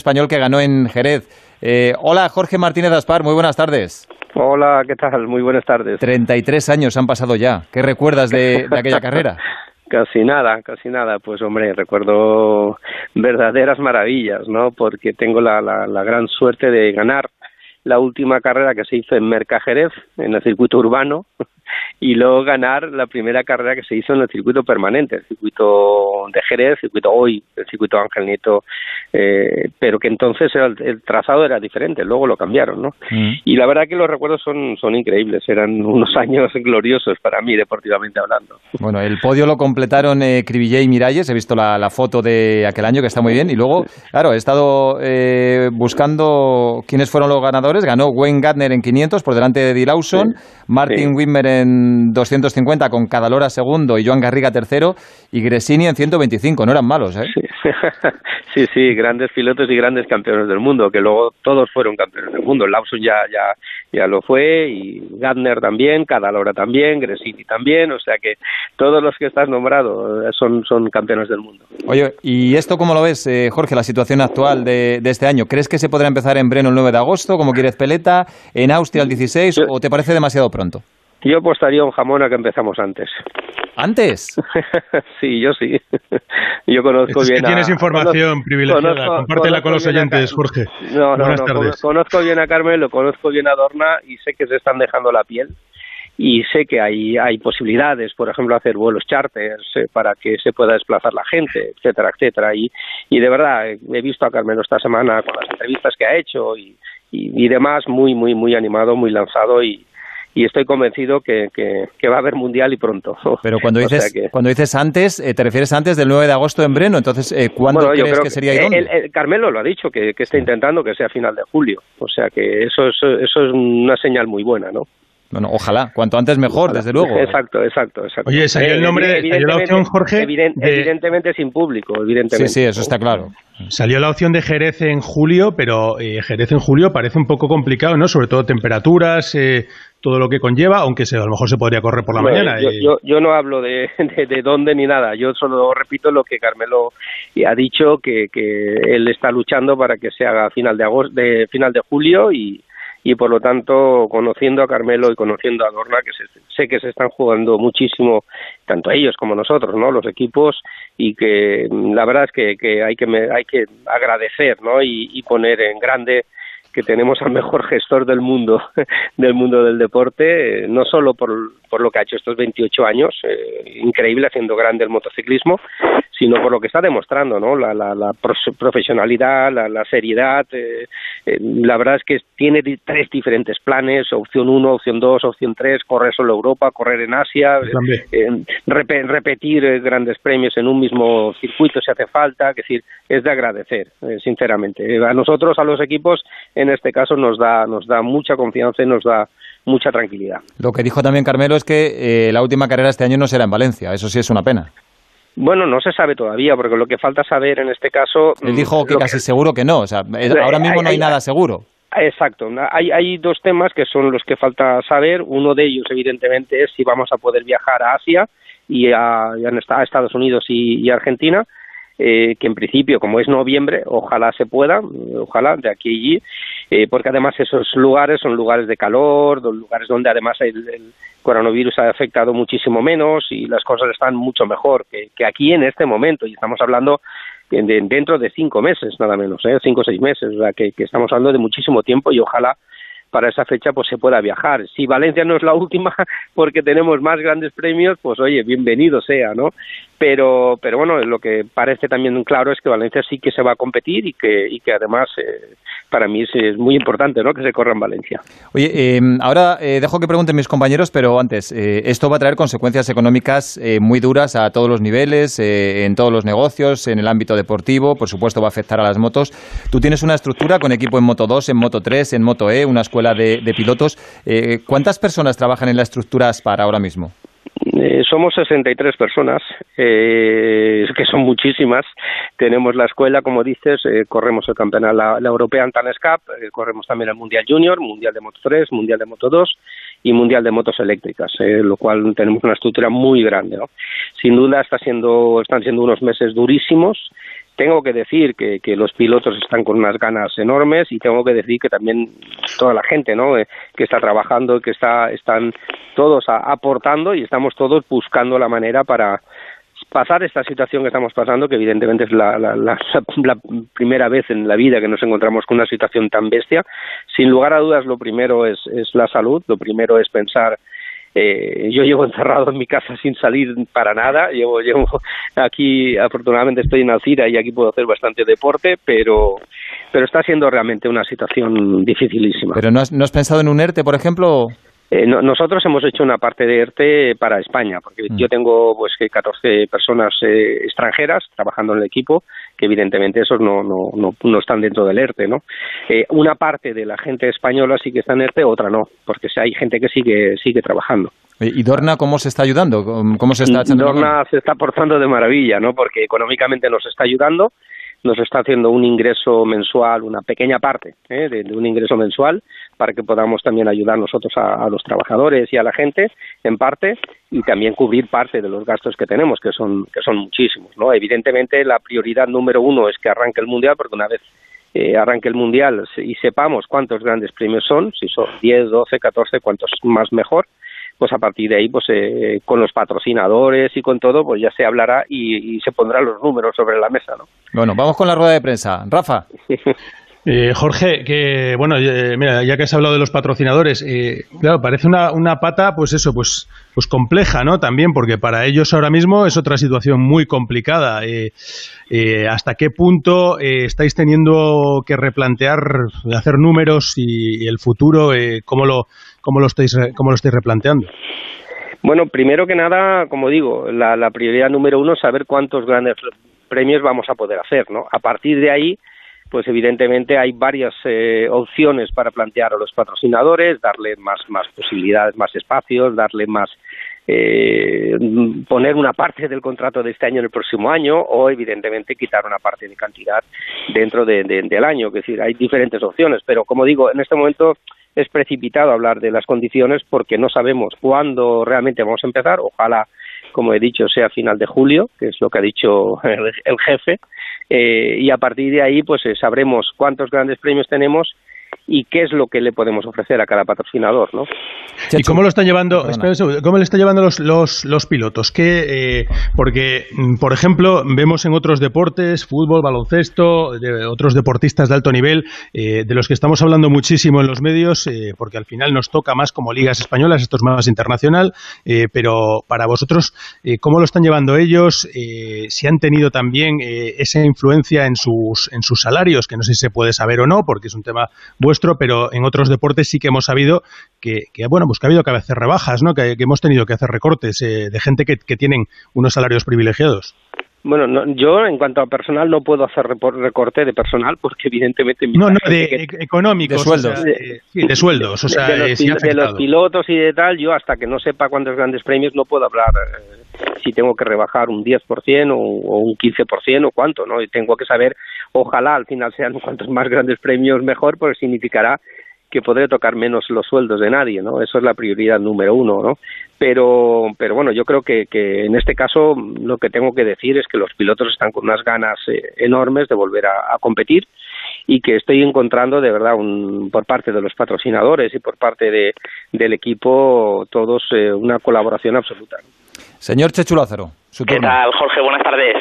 español que ganó en Jerez. Eh, hola, Jorge Martínez Aspar, muy buenas tardes. Hola, ¿qué tal? Muy buenas tardes. 33 años han pasado ya. ¿Qué recuerdas de, aquella carrera? Casi nada, casi nada. Pues hombre, recuerdo verdaderas maravillas, ¿no? Porque tengo la, la gran suerte de ganar la última carrera que se hizo en Mercajerez, en el circuito urbano, y luego ganar la primera carrera que se hizo en el circuito permanente, el circuito de Jerez, el circuito hoy, el circuito Ángel Nieto, eh, pero que entonces el, trazado era diferente, luego lo cambiaron, ¿no? Mm. Y la verdad que los recuerdos son, son increíbles, eran unos años gloriosos para mí, deportivamente hablando. Bueno, el podio lo completaron eh, Cribillé y Miralles, he visto la, foto de aquel año que está muy bien, y luego, claro, he estado eh, buscando quiénes fueron los ganadores, ganó Wayne Gardner en 500 por delante de Eddie Lawson, Martin Wimmer en 250 con Cadalora segundo y Joan Garriga tercero y Gresini en 125. No eran malos, ¿eh? Sí. sí, grandes pilotos y grandes campeones del mundo, que luego todos fueron campeones del mundo. Lawson ya, ya, ya lo fue y Gardner también, Cadalora también, Gresini también. O sea que todos los que estás nombrado eh, son, son campeones del mundo. Oye, ¿y esto cómo lo ves, eh, Jorge, la situación actual de, de, este año? ¿Crees que se podrá empezar en Breno el 9 de agosto, como quieres Peleta, en Austria el 16, o te parece demasiado pronto? Yo apostaría un jamón a que empezamos antes. ¿Antes? sí, yo sí. yo conozco bien. Que tienes información privilegiada. Compártela con los oyentes, Jorge. No, no, no. Conozco bien a Carmen, lo conozco bien a Dorna y sé que se están dejando la piel. Y sé que hay, hay posibilidades, por ejemplo, hacer vuelos charters eh, para que se pueda desplazar la gente, etcétera, etcétera. Y, y de verdad, he visto a Carmen esta semana con las entrevistas que ha hecho y, y, y demás, muy, muy, muy animado, muy lanzado y, y estoy convencido que, que, va a haber mundial y pronto. Pero cuando dices, cuando dices antes, eh, te refieres antes del 9 de agosto en Breno, entonces, eh, ¿cuándo crees que, sería el, Carmelo lo ha dicho, que, está intentando que sea final de julio, o sea que eso es, eso es una señal muy buena, ¿no? Bueno, ojalá, cuanto antes mejor, desde luego. Exacto, exacto, exacto. Oye, salió el nombre, salió la opción, Jorge. Evidentemente sin público, evidentemente. Sí, sí, eso está claro. Salió la opción de Jerez en julio, pero eh, Jerez en julio parece un poco complicado, ¿no? Sobre todo temperaturas, eh, todo lo que conlleva, aunque a lo mejor se podría correr por la mañana. Yo, yo, no hablo de, de, dónde ni nada, yo solo repito lo que Carmelo ha dicho, que, que él está luchando para que se haga final de, agosto, de, final de julio y y por lo tanto conociendo a Carmelo y conociendo a Dorna que sé que se están jugando muchísimo tanto ellos como nosotros no los equipos y que la verdad es que, que hay que hay que agradecer no y poner en grande que tenemos al mejor gestor del mundo del mundo del deporte, no solo por, por lo que ha hecho estos 28 años, eh, increíble haciendo grande el motociclismo, sino por lo que está demostrando, ¿no? La, la, profesionalidad, la, seriedad. Eh, eh, la verdad es que tiene tres diferentes planes: opción 1, opción 2, opción 3, correr solo Europa, correr en Asia, repetir grandes premios en un mismo circuito si hace falta. Es decir, es de agradecer, sinceramente. A nosotros, a los equipos, en este caso nos da, nos da mucha confianza y nos da mucha tranquilidad. Lo que dijo también Carmelo es que eh, la última carrera este año no será en Valencia, eso sí es una pena. Bueno, no se sabe todavía, porque lo que falta saber en este caso... Él dijo que casi seguro que no, o sea, ahora mismo no hay, nada seguro. Exacto, hay, hay dos temas que son los que falta saber. Uno de ellos, evidentemente, es si vamos a poder viajar a Asia y a, a Estados Unidos y, y Argentina eh, que en principio, como es noviembre, ojalá se pueda, ojalá, de aquí y allí, eh, porque además esos lugares son lugares de calor, lugares donde además el, coronavirus ha afectado muchísimo menos y las cosas están mucho mejor que, aquí en este momento, y estamos hablando de, dentro de cinco meses, nada menos, ¿eh? cinco o seis meses, o sea, que, que estamos hablando de muchísimo tiempo y ojalá para esa fecha pues se pueda viajar. Si Valencia no es la última porque tenemos más grandes premios, pues oye, bienvenido sea, ¿no? Pero, pero bueno, lo que parece también claro es que Valencia sí que se va a competir y que, y que además eh, para mí es, muy importante ¿no? que se corra en Valencia. Oye, em, ahora eh, dejo que pregunten mis compañeros, pero antes, eh, esto va a traer consecuencias económicas muy duras a todos los niveles, en todos los negocios, en el ámbito deportivo, por supuesto va a afectar a las motos. Tú tienes una estructura con equipo en Moto 2, en Moto 3, en Moto E, una escuela de, de pilotos. ¿Cuántas personas trabajan en la estructura para ahora mismo? Eh, somos 63 personas, eh, que son muchísimas. Tenemos la escuela, como dices, eh, corremos el campeonato, la, la European Talent Cup, eh, corremos también el Mundial Junior, Mundial de Moto 3, Mundial de Moto 2 y Mundial de Motos Eléctricas, lo cual tenemos una estructura muy grande. ¿no? Sin duda está siendo, están siendo unos meses durísimos tengo que decir que, que, los pilotos están con unas ganas enormes y tengo que decir que también toda la gente ¿no? Eh, que está trabajando, que está, están todos aportando y estamos todos buscando la manera para pasar esta situación que estamos pasando, que evidentemente es la, la, la, la, primera vez en la vida que nos encontramos con una situación tan bestia. Sin lugar a dudas, lo primero es, es la salud, lo primero es pensar eh, yo llevo encerrado en mi casa sin salir para nada. Llevo, llevo aquí, afortunadamente estoy en Alcira y aquí puedo hacer bastante deporte, pero, pero está siendo realmente una situación dificilísima. ¿Pero no has, no has pensado en un ERTE, por ejemplo? Eh, no, nosotros hemos hecho una parte de ERTE para España, porque mm. yo tengo pues que 14 personas eh, extranjeras trabajando en el equipo, que evidentemente esos no, no, no, no están dentro del ERTE, ¿no? Eh, una parte de la gente española sí que está en ERTE, otra no, porque hay gente que sigue, sigue trabajando. ¿Y Dorna cómo se está ayudando? ¿Cómo se está Dorna se está portando de maravilla, ¿no? Porque económicamente nos está ayudando, nos está haciendo un ingreso mensual, una pequeña parte ¿eh? de, un ingreso mensual para que podamos también ayudar nosotros a, a, los trabajadores y a la gente en parte y también cubrir parte de los gastos que tenemos que son que son muchísimos no evidentemente la prioridad número uno es que arranque el mundial porque una vez eh, arranque el mundial y sepamos cuántos grandes premios son si son 10, 12, 14 cuantos más mejor pues a partir de ahí, pues eh, con los patrocinadores y con todo, pues ya se hablará y, y, se pondrán los números sobre la mesa, ¿no? Bueno, vamos con la rueda de prensa. Rafa. Eh, Jorge, que bueno, eh, mira, ya que has hablado de los patrocinadores, eh, claro, parece una, una, pata, pues eso, pues, pues compleja, ¿no? También, porque para ellos ahora mismo es otra situación muy complicada. Eh, eh, ¿Hasta qué punto eh, estáis teniendo que replantear, hacer números y, y el futuro, cómo lo, cómo lo estáis, cómo lo estáis replanteando? Bueno, primero que nada, como digo, la, la prioridad número uno es saber cuántos grandes premios vamos a poder hacer, ¿no? A partir de ahí pues evidentemente hay varias eh, opciones para plantear a los patrocinadores, darle más, más posibilidades, más espacios, darle más eh, poner una parte del contrato de este año en el próximo año o evidentemente quitar una parte de cantidad dentro de, de, del año. Es decir, hay diferentes opciones, pero como digo, en este momento es precipitado hablar de las condiciones porque no sabemos cuándo realmente vamos a empezar. Ojalá, como he dicho, sea final de julio, que es lo que ha dicho el, jefe, eh, y a partir de ahí pues eh, sabremos cuántos grandes premios tenemos y qué es lo que le podemos ofrecer a cada patrocinador, ¿no? ¿Y cómo lo están llevando? ¿Cómo le están llevando los, los, los pilotos? ¿Qué, eh, porque, mm, por ejemplo, vemos en otros deportes, fútbol, baloncesto, de otros deportistas de alto nivel, eh, de los que estamos hablando muchísimo en los medios, eh, porque al final nos toca más como ligas españolas, esto es más internacional, eh, pero para vosotros, eh, ¿cómo lo están llevando ellos? si han tenido también esa influencia en sus, en sus salarios, que no sé si se puede saber o no, porque es un tema vuestro, pero en otros deportes sí que hemos sabido que, que bueno, pues que ha habido que hacer rebajas, ¿no? que, que hemos tenido que hacer recortes eh, de gente que, que tienen unos salarios privilegiados. Bueno, no, yo en cuanto a personal no puedo hacer recorte de personal porque evidentemente... No, no, de que, económicos. De sueldos. O sea, de, sí, de sueldos. O sea, de, los, sí de, los, pilotos y de tal, yo hasta que no sepa cuántos grandes premios no puedo hablar eh, si tengo que rebajar un 10% o, o un 15% o cuánto, ¿no? Y tengo que saber, ojalá al final sean cuantos más grandes premios mejor, porque significará que podré tocar menos los sueldos de nadie, ¿no? Eso es la prioridad número uno, ¿no? Pero, pero bueno, yo creo que, que en este caso lo que tengo que decir es que los pilotos están con unas ganas eh, enormes de volver a, a, competir y que estoy encontrando de verdad un, por parte de los patrocinadores y por parte de, del equipo todos eh, una colaboración absoluta. Señor Chechu Lázaro, su ¿Qué tal, Jorge? Buenas tardes.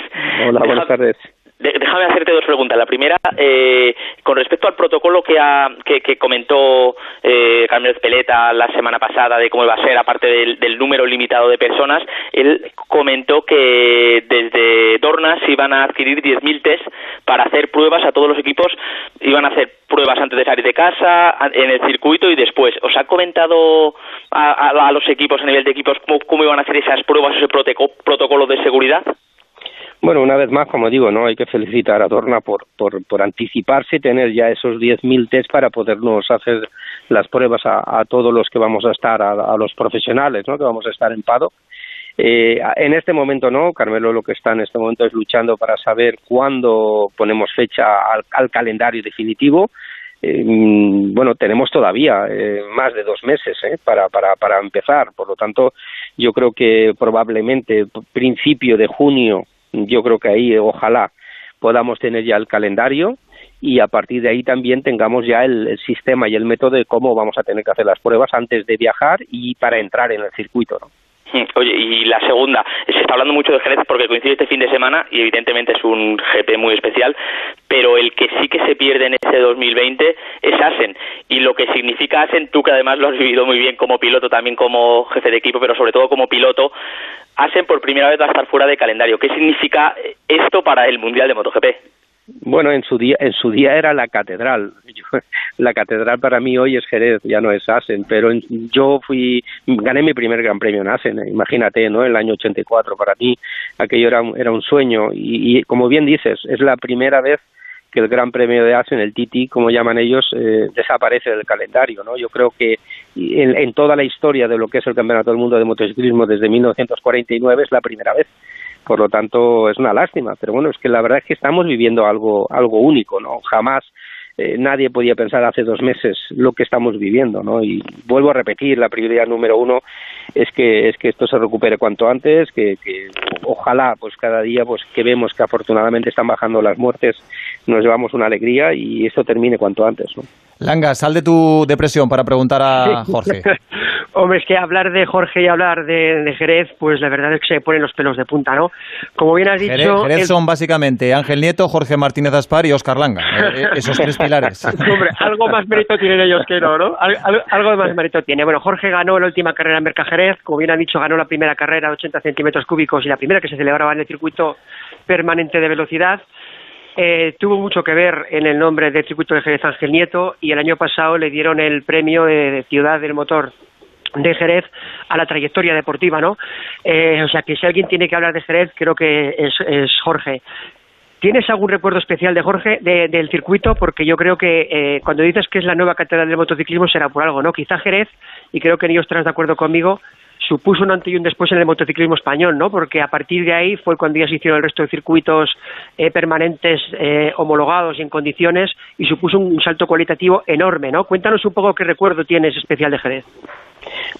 Hola, buenas tardes. Déjame hacerte dos preguntas. La primera, eh, con respecto al protocolo que, ha, que, comentó eh, Carmen Peleta la semana pasada de cómo iba a ser, aparte del, del número limitado de personas, él comentó que desde Dorna se iban a adquirir 10.000 test para hacer pruebas a todos los equipos, iban a hacer pruebas antes de salir de casa, en el circuito y después. ¿Os ha comentado a, a, los equipos, a nivel de equipos, cómo iban a hacer esas pruebas, ese protocolo de seguridad? Bueno, una vez más, como digo, no hay que felicitar a Dorna por, por, por anticiparse y tener ya esos 10.000 test para podernos hacer las pruebas a, todos los que vamos a estar, a, los profesionales, ¿no? que vamos a estar en PADO. Eh, en este momento no, Carmelo lo que está en este momento es luchando para saber cuándo ponemos fecha al, al calendario definitivo. Eh, bueno, tenemos todavía eh, más de dos meses eh, para, para, para empezar, por lo tanto, yo creo que probablemente principio de junio yo creo que ahí ojalá podamos tener ya el calendario y a partir de ahí también tengamos ya el, sistema y el método de cómo vamos a tener que hacer las pruebas antes de viajar y para entrar en el circuito, ¿no? Hmm, oye, y la segunda, se está hablando mucho de Jerez porque coincide este fin de semana y evidentemente es un GP muy especial, pero el que sí que se pierde en este 2020 es Asen. Y lo que significa Asen, tú que además lo has vivido muy bien como piloto, también como jefe de equipo, pero sobre todo como piloto, Asen por primera vez va a estar fuera de calendario. ¿Qué significa esto para el Mundial de MotoGP? Bueno, en su día, en su día era la catedral. la catedral para mí hoy es Jerez, ya no es Asen, pero yo fui, gané mi primer Gran Premio en Asen, imagínate, ¿no? En el año 84, para mí aquello era, era un sueño y, como bien dices, es la primera vez que el Gran Premio de Asen, el Titi, como llaman ellos, eh, desaparece del calendario, ¿no? Yo creo que en, en toda la historia de lo que es el Campeonato del Mundo de Motociclismo desde 1949 es la primera vez por lo tanto es una lástima pero bueno es que la verdad es que estamos viviendo algo algo único no jamás eh, nadie podía pensar hace dos meses lo que estamos viviendo no y vuelvo a repetir la prioridad número uno es que es que esto se recupere cuanto antes que, que ojalá pues cada día pues que vemos que afortunadamente están bajando las muertes nos llevamos una alegría y esto termine cuanto antes ¿no? Langa, sal de tu depresión para preguntar a Jorge. Hombre, es que hablar de Jorge y hablar de, Jerez, pues la verdad es que se ponen los pelos de punta, ¿no? Como bien has dicho... Jerez, son básicamente Ángel Nieto, Jorge Martínez Aspar y Oscar Langa. Eh, eh, esos tres pilares. Hombre, algo más mérito tienen ellos que no, ¿no? algo más mérito tiene. Bueno, Jorge ganó la última carrera en Merca Jerez, como bien ha dicho, ganó la primera carrera de 80 centímetros cúbicos y la primera que se celebraba en el circuito permanente de velocidad. Eh, tuvo mucho que ver en el nombre del circuito de Jerez Ángel Nieto y el año pasado le dieron el premio de Ciudad del Motor de Jerez a la trayectoria deportiva, ¿no? Eh, o sea que si alguien tiene que hablar de Jerez, creo que es, Jorge. ¿Tienes algún recuerdo especial de Jorge del circuito? Porque yo creo que eh, cuando dices que es la nueva catedral del motociclismo será por algo, ¿no? Quizá Jerez, y creo que ellos estarán de acuerdo conmigo, supuso un antes y un después en el motociclismo español, ¿no? Porque a partir de ahí fue cuando ya se hicieron el resto de circuitos eh, permanentes eh, homologados y en condiciones y supuso un salto cualitativo enorme, ¿no? Cuéntanos un poco qué recuerdo tienes especial de Jerez.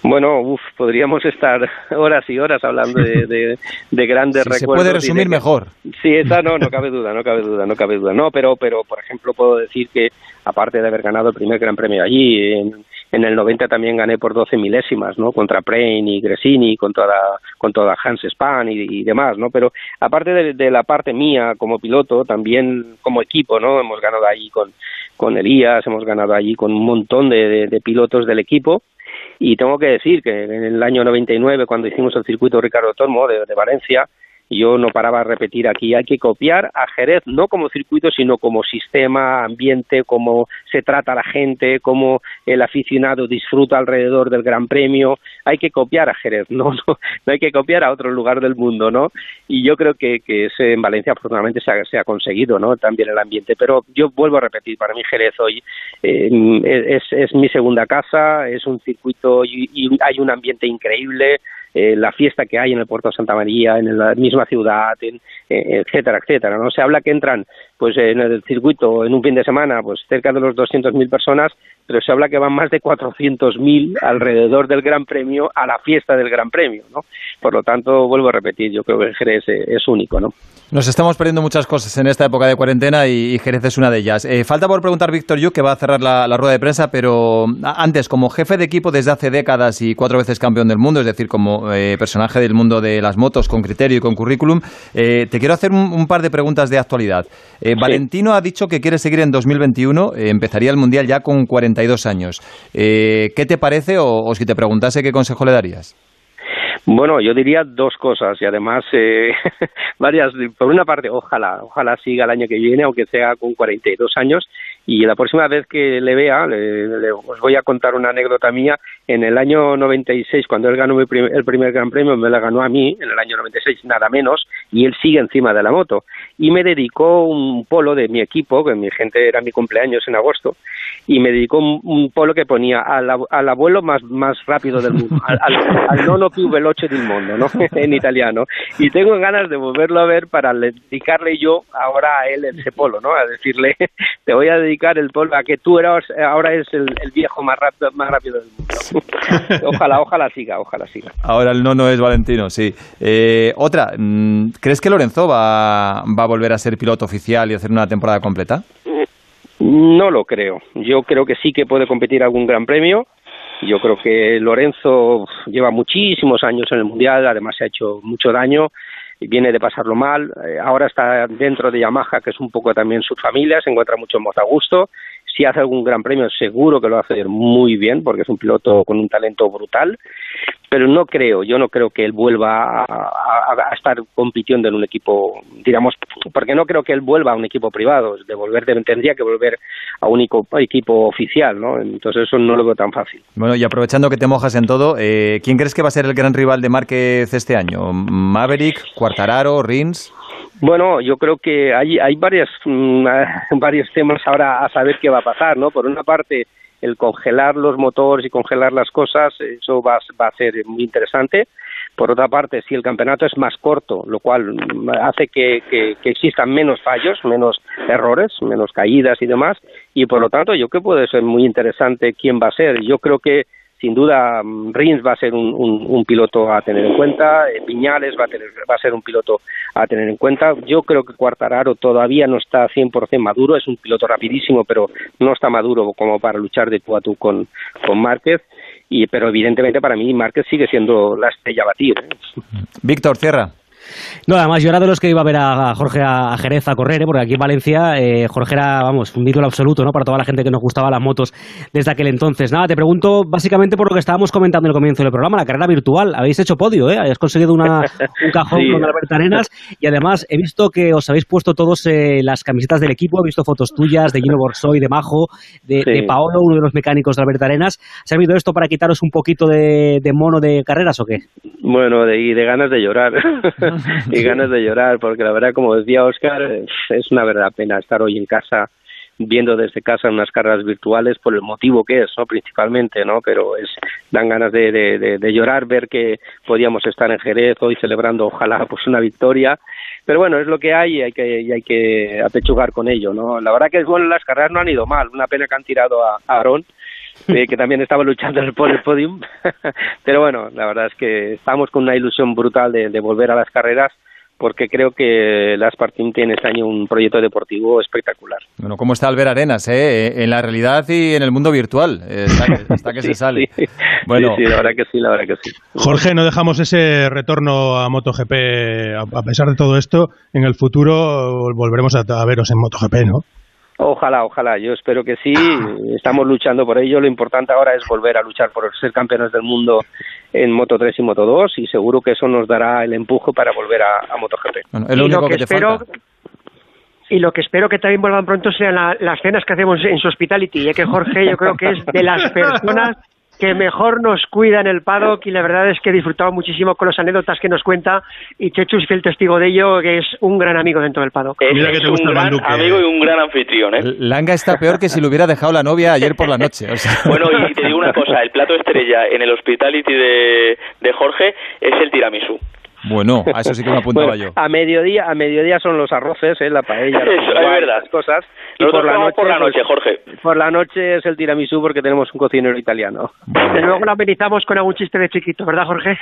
Bueno, uf, podríamos estar horas y horas hablando de, de, grandes recuerdos. Se puede resumir mejor. Sí, esa no, no cabe duda, no cabe duda, no cabe duda. No, pero, pero por ejemplo puedo decir que aparte de haber ganado el primer Gran Premio allí, en, en el 90 también gané por 12 milésimas, ¿no? Contra Prain y Gresini, con toda, con toda Hans Span y, demás, ¿no? Pero aparte de, la parte mía como piloto, también como equipo, ¿no? Hemos ganado allí con, con Elías, hemos ganado allí con un montón de, pilotos del equipo y tengo que decir que en el año 99, cuando hicimos el circuito Ricardo Tormo de Valencia, yo no paraba de repetir aquí, hay que copiar a Jerez, no como circuito, sino como sistema, ambiente, cómo se trata la gente, cómo el aficionado disfruta alrededor del Gran Premio. Hay que copiar a Jerez, no, no, no hay que copiar a otro lugar del mundo, ¿no? Y yo creo que, que en Valencia afortunadamente se ha, se ha, conseguido, ¿no? También el ambiente. Pero yo vuelvo a repetir, para mí Jerez hoy eh, es, es mi segunda casa, es un circuito y, y hay un ambiente increíble eh, la fiesta que hay en el puerto de Santa María, en la misma ciudad, en, eh, etcétera, etcétera. No se habla que entran pues en el circuito en un fin de semana pues cerca de los 200.000 personas, pero se habla que van más de 400.000 alrededor del Gran Premio a la fiesta del Gran Premio, ¿no? Por lo tanto, vuelvo a repetir, yo creo que Jerez es único, ¿no? Nos estamos perdiendo muchas cosas en esta época de cuarentena y, Jerez es una de ellas. Eh, falta por preguntar Víctor Yu, que va a cerrar la, rueda de prensa, pero antes, como jefe de equipo desde hace décadas y cuatro veces campeón del mundo, es decir, como eh, personaje del mundo de las motos con criterio y con currículum, eh, te quiero hacer un, par de preguntas de actualidad. Valentino ha dicho que quiere seguir en 2021, empezaría el Mundial ya con 42 años. ¿Qué te parece o, o si te preguntase qué consejo le darías? Bueno, yo diría dos cosas y además eh, varias. Por una parte, ojalá, ojalá siga el año que viene, aunque sea con 42 años. Y la próxima vez que le vea, os voy a contar una anécdota mía. En el año 96, cuando él ganó el primer Gran Premio, me la ganó a mí, en el año 96, nada menos, y él sigue encima de la moto. Y me dedicó un polo de mi equipo, que mi gente era mi cumpleaños en agosto, y me dedicó un, polo que ponía al, abuelo más, más rápido del mundo, al, al, nono più veloce del mundo, ¿no? en italiano. Y tengo ganas de volverlo a ver para dedicarle yo ahora a él ese polo, ¿no? A decirle, te voy a dedicar el polo a que tú eras, ahora es el, viejo más rápido, más rápido del mundo. ojalá, ojalá siga, ojalá siga. Ahora el nono es Valentino, sí. Eh, otra, mm, ¿crees que Lorenzo va, va a volver a ser piloto oficial y hacer una temporada completa? No lo creo. Yo creo que sí que puede competir algún gran premio. Yo creo que Lorenzo lleva muchísimos años en el Mundial, además se ha hecho mucho daño y viene de pasarlo mal. Eh, ahora está dentro de Yamaha, que es un poco también su familia, se encuentra mucho más a gusto si hace algún gran premio seguro que lo va a hacer muy bien porque es un piloto con un talento brutal pero no creo yo no creo que él vuelva a, estar compitiendo en un equipo digamos porque no creo que él vuelva a un equipo privado de volver tendría que volver a un equipo oficial no entonces eso no lo veo tan fácil. Bueno y aprovechando que te mojas en todo eh, quién crees que va a ser el gran rival de Márquez este año Maverick Cuartararo Rins bueno, yo creo que hay, hay varias, mm, varios temas ahora a saber qué va a pasar, ¿no? Por una parte, el congelar los motores y congelar las cosas, eso va, va a ser muy interesante. Por otra parte, si el campeonato es más corto, lo cual mm, hace que, que, que, existan menos fallos, menos errores, menos caídas y demás, y por lo tanto yo creo que puede ser muy interesante quién va a ser. Yo creo que sin duda mm, Rins va a ser un, un, piloto a tener en cuenta, eh, Piñales va a, tener, va a ser un piloto a tener en cuenta. Yo creo que Cuartararo todavía no está 100% maduro, es un piloto rapidísimo, pero no está maduro como para luchar de tú a tú con, con Márquez. Y, pero evidentemente para mí Márquez sigue siendo la estrella batir. ¿eh? Víctor, cierra. No, además yo era de los que iba a ver a Jorge a Jerez a correr, ¿eh? porque aquí en Valencia eh, Jorge era, vamos, un ídolo absoluto, ¿no? Para toda la gente que nos gustaba las motos desde aquel entonces. Nada, te pregunto básicamente por lo que estábamos comentando en el comienzo del programa, la carrera virtual. Habéis hecho podio, ¿eh? Habéis conseguido una, un cajón con Alberto Arenas y además he visto que os habéis puesto todos eh, las camisetas del equipo, he visto fotos tuyas de Gino Borsoy, de Majo, de, Paolo, uno de los mecánicos de Alberto Arenas. ¿Se ha habido esto para quitaros un poquito de, mono de carreras o qué? Bueno, de, y de ganas de llorar. y ganas de llorar, porque la verdad, como decía Oscar, es una verdad pena estar hoy en casa viendo desde casa unas carreras virtuales por el motivo que es, ¿no? Principalmente, ¿no? Pero es, dan ganas de, de, de, llorar ver que podíamos estar en Jerez hoy celebrando, ojalá, pues una victoria. Pero bueno, es lo que hay y hay que, y hay que apechugar con ello, ¿no? La verdad que, bueno, las carreras no han ido mal. Una pena que han tirado a Aarón, eh, que también estaba luchando por el podium. Pero bueno, la verdad es que estamos con una ilusión brutal de, de volver a las carreras porque creo que las Spartan tiene este año un proyecto deportivo espectacular. Bueno, ¿cómo está Albert Arenas? Eh? En la realidad y en el mundo virtual. Está que, se sale. Bueno, sí, la verdad que sí, la verdad que sí. Jorge, no dejamos ese retorno a MotoGP, a pesar de todo esto, en el futuro volveremos a veros en MotoGP, ¿no? Ojalá, ojalá, yo espero que sí, estamos luchando por ello, lo importante ahora es volver a luchar por ser campeones del mundo en Moto 3 y Moto 2 y seguro que eso nos dará el empuje para volver a, MotoGP. es lo único que, espero, Y lo que espero que también vuelvan pronto sean las cenas que hacemos en su hospitality, ya que Jorge yo creo que es de las personas que mejor nos cuida en el paddock y la verdad es que he disfrutado muchísimo con las anécdotas que nos cuenta y Chechu es el testigo de ello, que es un gran amigo dentro del paddock. Es, un gran amigo y un gran anfitrión. ¿eh? Langa está peor que si lo hubiera dejado la novia ayer por la noche. Bueno, y te digo una cosa, el plato estrella en el hospitality de, de Jorge es el tiramisú. Bueno, a eso sí que me apuntaba yo. A mediodía, a mediodía son los arroces, ¿eh? la paella, eso, las cosas. Y por la, noche, por la noche, Jorge. Por la noche es el tiramisú porque tenemos un cocinero italiano. Y luego lo amenizamos con algún chiste de chiquito, ¿verdad, Jorge?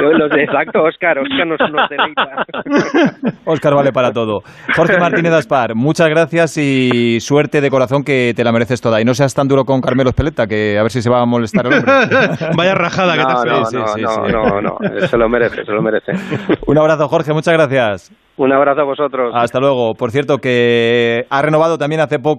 Los de, exacto, Oscar. Oscar nos, nos deleita. Oscar vale para todo. Jorge Martínez Aspar, muchas gracias y suerte de corazón que te la mereces toda. Y no seas tan duro con Carmelo Espeleta, que a ver si se va a molestar el hombre. Vaya rajada que te no, no, no, no, no, se lo merece, se lo merece. Un abrazo, Jorge, muchas gracias. Un abrazo a vosotros. Hasta luego. Por cierto, que ha renovado también hace poco